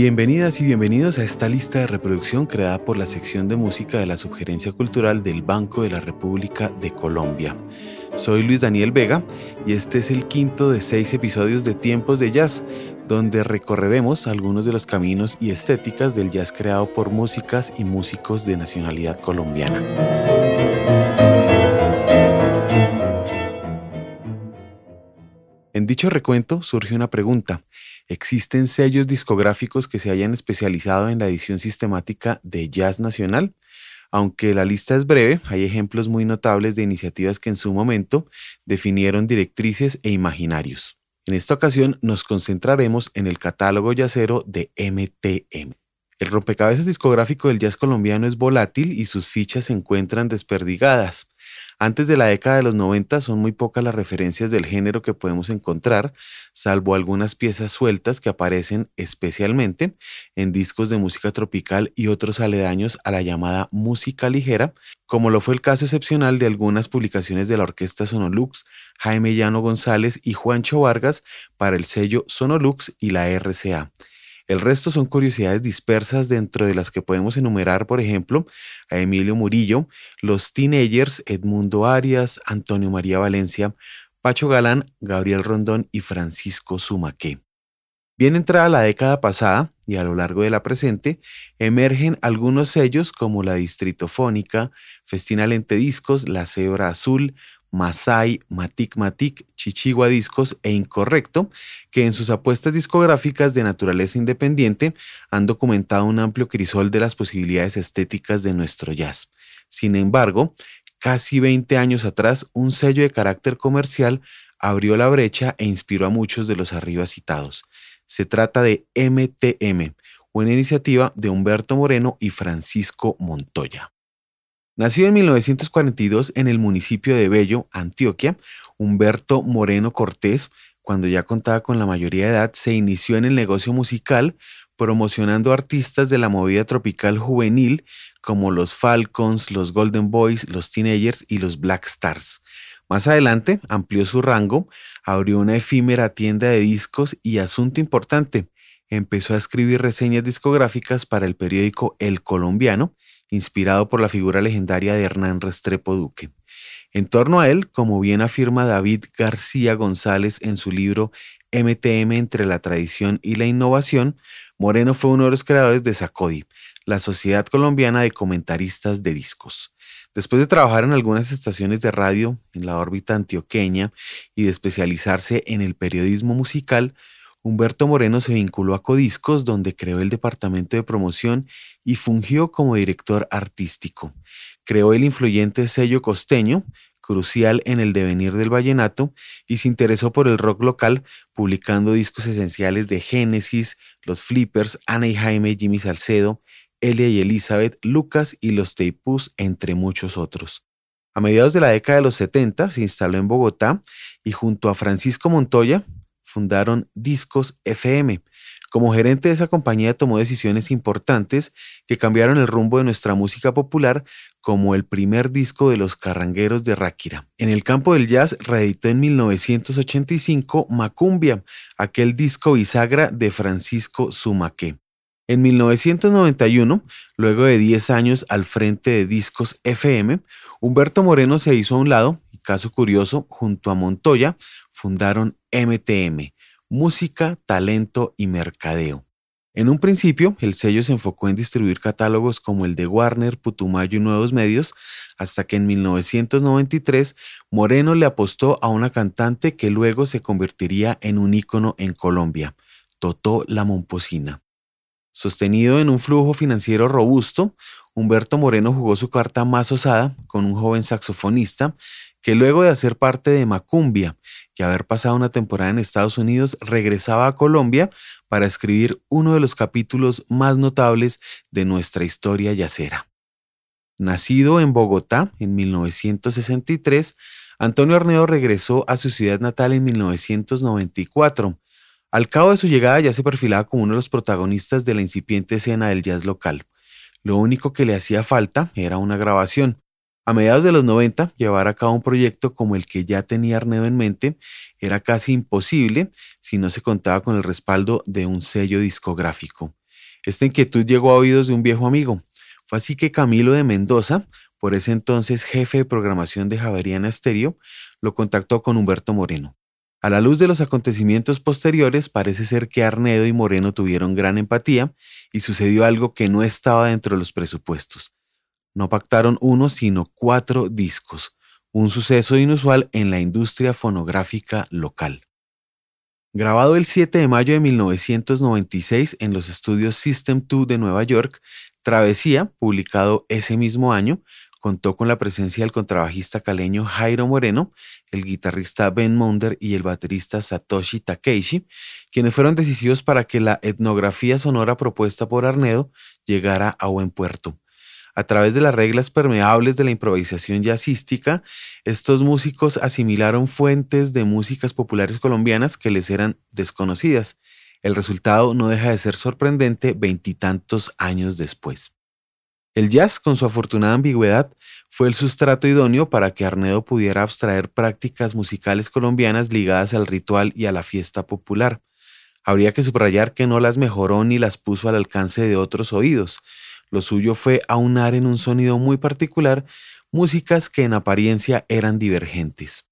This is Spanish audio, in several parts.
Bienvenidas y bienvenidos a esta lista de reproducción creada por la sección de música de la Subgerencia Cultural del Banco de la República de Colombia. Soy Luis Daniel Vega y este es el quinto de seis episodios de Tiempos de Jazz, donde recorreremos algunos de los caminos y estéticas del jazz creado por músicas y músicos de nacionalidad colombiana. Dicho recuento surge una pregunta. ¿Existen sellos discográficos que se hayan especializado en la edición sistemática de jazz nacional? Aunque la lista es breve, hay ejemplos muy notables de iniciativas que en su momento definieron directrices e imaginarios. En esta ocasión nos concentraremos en el catálogo yacero de MTM. El rompecabezas discográfico del jazz colombiano es volátil y sus fichas se encuentran desperdigadas. Antes de la década de los 90 son muy pocas las referencias del género que podemos encontrar, salvo algunas piezas sueltas que aparecen especialmente en discos de música tropical y otros aledaños a la llamada música ligera, como lo fue el caso excepcional de algunas publicaciones de la orquesta Sonolux, Jaime Llano González y Juancho Vargas para el sello Sonolux y la RCA. El resto son curiosidades dispersas dentro de las que podemos enumerar, por ejemplo, a Emilio Murillo, los Teenagers, Edmundo Arias, Antonio María Valencia, Pacho Galán, Gabriel Rondón y Francisco Sumaque. Bien entrada la década pasada y a lo largo de la presente, emergen algunos sellos como la Distritofónica, Festina Lente Discos, La Cebra Azul, Masai, Matic Matic, Chichigua Discos e Incorrecto, que en sus apuestas discográficas de naturaleza independiente han documentado un amplio crisol de las posibilidades estéticas de nuestro jazz. Sin embargo, casi 20 años atrás, un sello de carácter comercial abrió la brecha e inspiró a muchos de los arriba citados. Se trata de MTM, una iniciativa de Humberto Moreno y Francisco Montoya. Nacido en 1942 en el municipio de Bello, Antioquia, Humberto Moreno Cortés, cuando ya contaba con la mayoría de edad, se inició en el negocio musical promocionando artistas de la movida tropical juvenil como los Falcons, los Golden Boys, los Teenagers y los Black Stars. Más adelante amplió su rango, abrió una efímera tienda de discos y, asunto importante, empezó a escribir reseñas discográficas para el periódico El Colombiano inspirado por la figura legendaria de Hernán Restrepo Duque. En torno a él, como bien afirma David García González en su libro MTM entre la tradición y la innovación, Moreno fue uno de los creadores de SACODI, la Sociedad Colombiana de Comentaristas de Discos. Después de trabajar en algunas estaciones de radio en la órbita antioqueña y de especializarse en el periodismo musical, Humberto Moreno se vinculó a Codiscos, donde creó el departamento de promoción y fungió como director artístico. Creó el influyente sello costeño, crucial en el devenir del vallenato, y se interesó por el rock local, publicando discos esenciales de Génesis, Los Flippers, Ana y Jaime, Jimmy Salcedo, Elia y Elizabeth, Lucas y los Teipus, entre muchos otros. A mediados de la década de los 70 se instaló en Bogotá y junto a Francisco Montoya, fundaron Discos FM. Como gerente de esa compañía tomó decisiones importantes que cambiaron el rumbo de nuestra música popular, como el primer disco de los Carrangueros de Ráquira. En el campo del jazz reeditó en 1985 Macumbia, aquel disco bisagra de Francisco Zumaque. En 1991, luego de 10 años al frente de Discos FM, Humberto Moreno se hizo a un lado, caso curioso, junto a Montoya, fundaron MTM, Música, Talento y Mercadeo. En un principio, el sello se enfocó en distribuir catálogos como el de Warner, Putumayo y Nuevos Medios, hasta que en 1993 Moreno le apostó a una cantante que luego se convertiría en un ícono en Colombia, Totó La Momposina. Sostenido en un flujo financiero robusto, Humberto Moreno jugó su carta más osada con un joven saxofonista que luego de hacer parte de Macumbia y haber pasado una temporada en Estados Unidos, regresaba a Colombia para escribir uno de los capítulos más notables de nuestra historia yacera. Nacido en Bogotá en 1963, Antonio Arneo regresó a su ciudad natal en 1994. Al cabo de su llegada ya se perfilaba como uno de los protagonistas de la incipiente escena del jazz local. Lo único que le hacía falta era una grabación. A mediados de los 90, llevar a cabo un proyecto como el que ya tenía Arnedo en mente era casi imposible si no se contaba con el respaldo de un sello discográfico. Esta inquietud llegó a oídos de un viejo amigo. Fue así que Camilo de Mendoza, por ese entonces jefe de programación de Javeriana Stereo, lo contactó con Humberto Moreno. A la luz de los acontecimientos posteriores, parece ser que Arnedo y Moreno tuvieron gran empatía y sucedió algo que no estaba dentro de los presupuestos. No pactaron uno, sino cuatro discos, un suceso inusual en la industria fonográfica local. Grabado el 7 de mayo de 1996 en los estudios System 2 de Nueva York, Travesía, publicado ese mismo año, contó con la presencia del contrabajista caleño Jairo Moreno, el guitarrista Ben Monder y el baterista Satoshi Takeishi, quienes fueron decisivos para que la etnografía sonora propuesta por Arnedo llegara a buen puerto. A través de las reglas permeables de la improvisación jazzística, estos músicos asimilaron fuentes de músicas populares colombianas que les eran desconocidas. El resultado no deja de ser sorprendente veintitantos años después. El jazz, con su afortunada ambigüedad, fue el sustrato idóneo para que Arnedo pudiera abstraer prácticas musicales colombianas ligadas al ritual y a la fiesta popular. Habría que subrayar que no las mejoró ni las puso al alcance de otros oídos. Lo suyo fue aunar en un sonido muy particular músicas que en apariencia eran divergentes.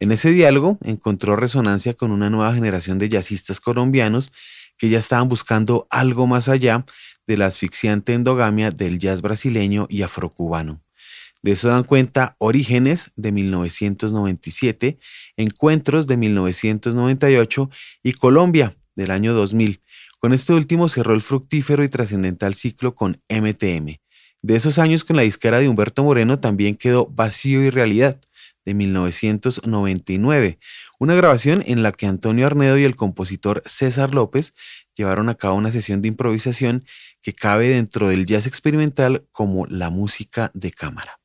En ese diálogo encontró resonancia con una nueva generación de jazzistas colombianos que ya estaban buscando algo más allá de la asfixiante endogamia del jazz brasileño y afrocubano. De eso dan cuenta Orígenes de 1997, Encuentros de 1998 y Colombia del año 2000, con este último cerró el fructífero y trascendental ciclo con MTM. De esos años con la disquera de Humberto Moreno también quedó Vacío y Realidad, de 1999, una grabación en la que Antonio Arnedo y el compositor César López llevaron a cabo una sesión de improvisación que cabe dentro del jazz experimental como la música de cámara.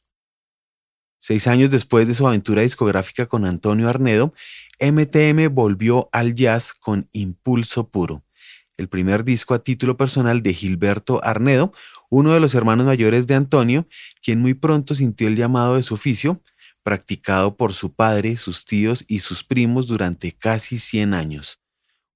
Seis años después de su aventura discográfica con Antonio Arnedo, MTM volvió al jazz con Impulso Puro el primer disco a título personal de Gilberto Arnedo, uno de los hermanos mayores de Antonio, quien muy pronto sintió el llamado de su oficio, practicado por su padre, sus tíos y sus primos durante casi 100 años.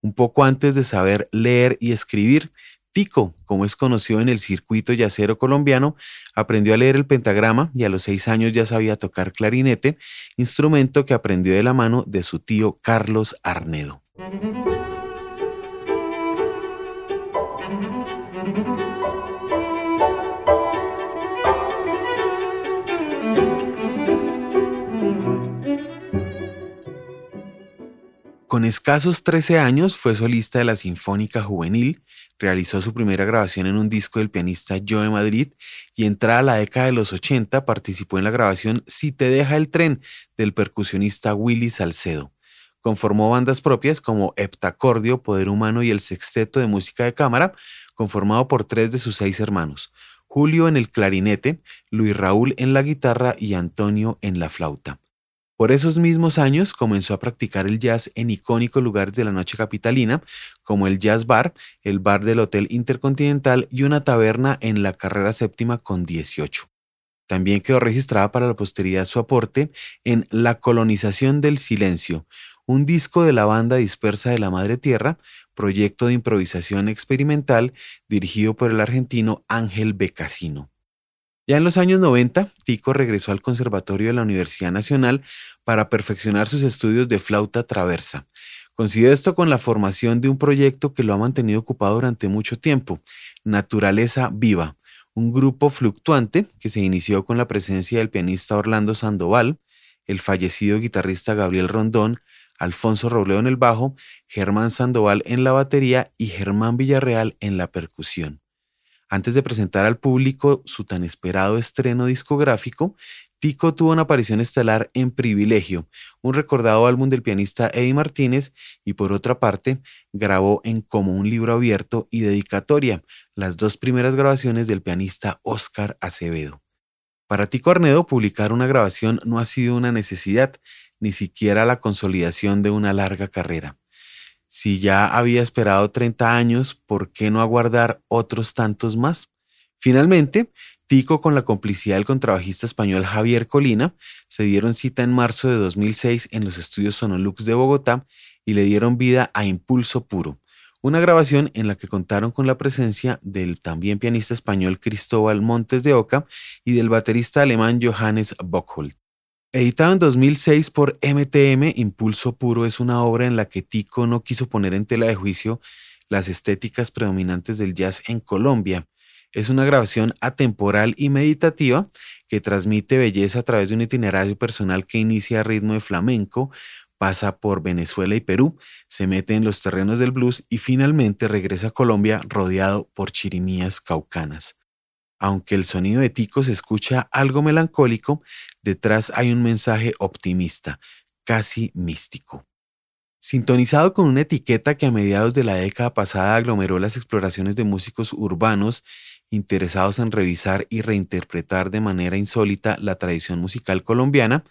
Un poco antes de saber leer y escribir, Tico, como es conocido en el circuito yacero colombiano, aprendió a leer el pentagrama y a los seis años ya sabía tocar clarinete, instrumento que aprendió de la mano de su tío Carlos Arnedo. Con escasos 13 años fue solista de la Sinfónica Juvenil, realizó su primera grabación en un disco del pianista Joe Madrid y entrada la década de los 80 participó en la grabación Si te deja el tren del percusionista Willy Salcedo. Conformó bandas propias como Heptacordio, Poder Humano y el Sexteto de Música de Cámara, conformado por tres de sus seis hermanos, Julio en el clarinete, Luis Raúl en la guitarra y Antonio en la flauta. Por esos mismos años comenzó a practicar el jazz en icónicos lugares de la noche capitalina, como el Jazz Bar, el bar del Hotel Intercontinental y una taberna en la carrera séptima con 18. También quedó registrada para la posteridad su aporte en La colonización del silencio, un disco de la banda dispersa de la Madre Tierra, proyecto de improvisación experimental dirigido por el argentino Ángel Becasino. Ya en los años 90, Tico regresó al Conservatorio de la Universidad Nacional para perfeccionar sus estudios de flauta traversa. Consiguió esto con la formación de un proyecto que lo ha mantenido ocupado durante mucho tiempo, Naturaleza Viva, un grupo fluctuante que se inició con la presencia del pianista Orlando Sandoval, el fallecido guitarrista Gabriel Rondón, Alfonso Robledo en el bajo, Germán Sandoval en la batería y Germán Villarreal en la percusión. Antes de presentar al público su tan esperado estreno discográfico, Tico tuvo una aparición estelar en Privilegio, un recordado álbum del pianista Eddie Martínez, y por otra parte, grabó en Como un libro abierto y Dedicatoria, las dos primeras grabaciones del pianista Oscar Acevedo. Para Tico Arnedo, publicar una grabación no ha sido una necesidad, ni siquiera la consolidación de una larga carrera. Si ya había esperado 30 años, ¿por qué no aguardar otros tantos más? Finalmente, Tico con la complicidad del contrabajista español Javier Colina se dieron cita en marzo de 2006 en los estudios Sonolux de Bogotá y le dieron vida a Impulso Puro, una grabación en la que contaron con la presencia del también pianista español Cristóbal Montes de Oca y del baterista alemán Johannes Bockholt. Editado en 2006 por MTM, Impulso Puro es una obra en la que Tico no quiso poner en tela de juicio las estéticas predominantes del jazz en Colombia. Es una grabación atemporal y meditativa que transmite belleza a través de un itinerario personal que inicia a ritmo de flamenco, pasa por Venezuela y Perú, se mete en los terrenos del blues y finalmente regresa a Colombia rodeado por chirimías caucanas. Aunque el sonido de Tico se escucha algo melancólico, detrás hay un mensaje optimista, casi místico. Sintonizado con una etiqueta que a mediados de la década pasada aglomeró las exploraciones de músicos urbanos interesados en revisar y reinterpretar de manera insólita la tradición musical colombiana,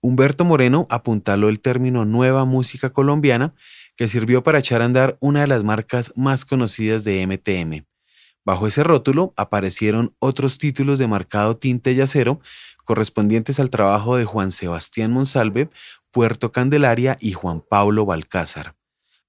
Humberto Moreno apuntaló el término nueva música colombiana que sirvió para echar a andar una de las marcas más conocidas de MTM. Bajo ese rótulo aparecieron otros títulos de marcado tinte yacero correspondientes al trabajo de Juan Sebastián Monsalve, Puerto Candelaria y Juan Pablo Balcázar.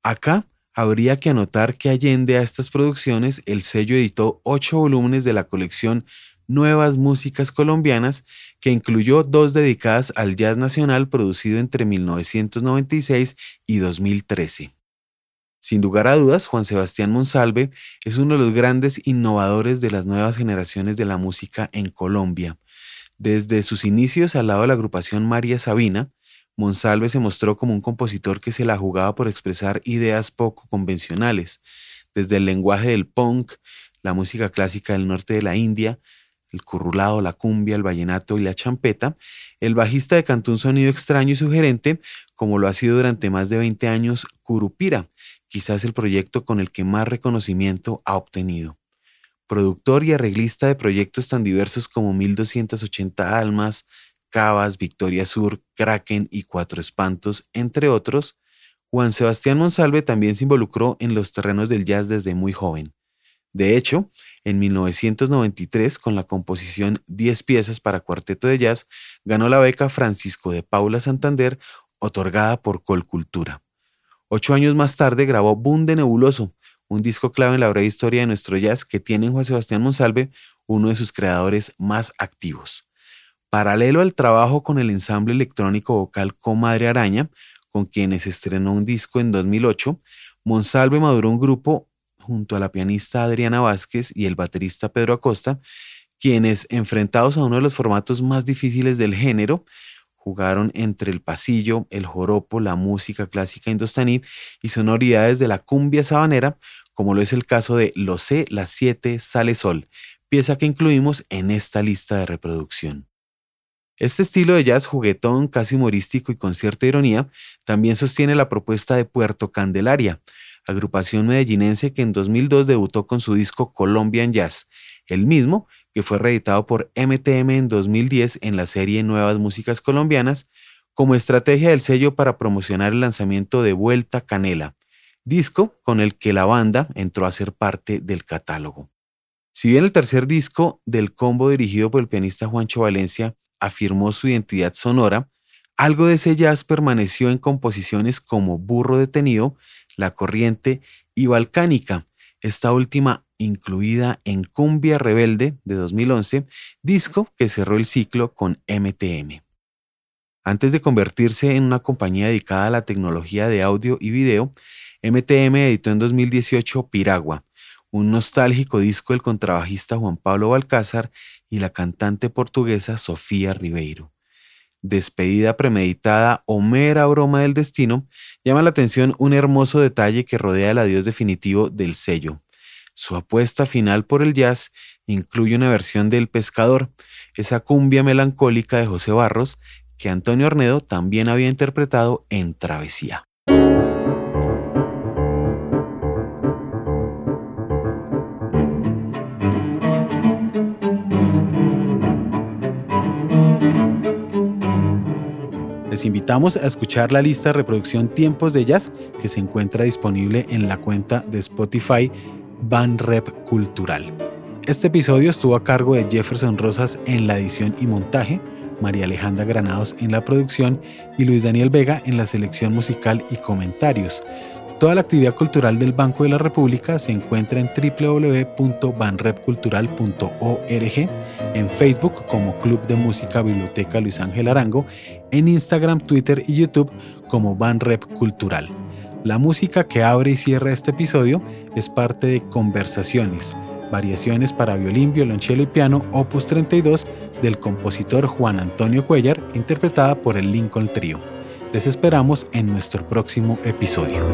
Acá habría que anotar que allende a estas producciones el sello editó ocho volúmenes de la colección Nuevas Músicas Colombianas, que incluyó dos dedicadas al jazz nacional producido entre 1996 y 2013. Sin lugar a dudas, Juan Sebastián Monsalve es uno de los grandes innovadores de las nuevas generaciones de la música en Colombia. Desde sus inicios al lado de la agrupación María Sabina, Monsalve se mostró como un compositor que se la jugaba por expresar ideas poco convencionales, desde el lenguaje del punk, la música clásica del norte de la India, el currulado, la cumbia, el vallenato y la champeta, el bajista decantó un sonido extraño y sugerente, como lo ha sido durante más de 20 años Curupira, quizás el proyecto con el que más reconocimiento ha obtenido. Productor y arreglista de proyectos tan diversos como 1280 Almas, Cavas, Victoria Sur, Kraken y Cuatro Espantos, entre otros, Juan Sebastián Monsalve también se involucró en los terrenos del jazz desde muy joven. De hecho, en 1993, con la composición 10 piezas para cuarteto de jazz, ganó la beca Francisco de Paula Santander, otorgada por Colcultura. Ocho años más tarde grabó Bunde Nebuloso, un disco clave en la breve historia de nuestro jazz que tiene en Juan Sebastián Monsalve, uno de sus creadores más activos. Paralelo al trabajo con el ensamble electrónico vocal Comadre Araña, con quienes estrenó un disco en 2008, Monsalve maduró un grupo junto a la pianista Adriana Vázquez y el baterista Pedro Acosta, quienes, enfrentados a uno de los formatos más difíciles del género, jugaron entre el pasillo, el joropo, la música clásica indostaní y sonoridades de la cumbia sabanera, como lo es el caso de Lo sé, las 7, Sale Sol, pieza que incluimos en esta lista de reproducción. Este estilo de jazz juguetón, casi humorístico y con cierta ironía, también sostiene la propuesta de Puerto Candelaria, agrupación medellinense que en 2002 debutó con su disco Colombian Jazz, el mismo que fue reeditado por MTM en 2010 en la serie Nuevas Músicas Colombianas, como estrategia del sello para promocionar el lanzamiento de Vuelta Canela, disco con el que la banda entró a ser parte del catálogo. Si bien el tercer disco del combo dirigido por el pianista Juancho Valencia afirmó su identidad sonora, algo de ese jazz permaneció en composiciones como Burro Detenido, La Corriente y Balcánica, esta última incluida en Cumbia Rebelde de 2011, disco que cerró el ciclo con MTM. Antes de convertirse en una compañía dedicada a la tecnología de audio y video, MTM editó en 2018 Piragua, un nostálgico disco del contrabajista Juan Pablo Balcázar y la cantante portuguesa Sofía Ribeiro. Despedida premeditada o mera broma del destino, llama la atención un hermoso detalle que rodea el adiós definitivo del sello. Su apuesta final por el jazz incluye una versión del Pescador, esa cumbia melancólica de José Barros que Antonio Ornedo también había interpretado en Travesía. Les invitamos a escuchar la lista de reproducción Tiempos de Jazz que se encuentra disponible en la cuenta de Spotify Rep Cultural. Este episodio estuvo a cargo de Jefferson Rosas en la edición y montaje, María Alejandra Granados en la producción y Luis Daniel Vega en la selección musical y comentarios. Toda la actividad cultural del Banco de la República se encuentra en www.banrepcultural.org, en Facebook como Club de Música Biblioteca Luis Ángel Arango, en Instagram, Twitter y YouTube como Banrep Cultural. La música que abre y cierra este episodio es parte de Conversaciones, variaciones para violín, violonchelo y piano, opus 32 del compositor Juan Antonio Cuellar, interpretada por el Lincoln Trio. Les esperamos en nuestro próximo episodio.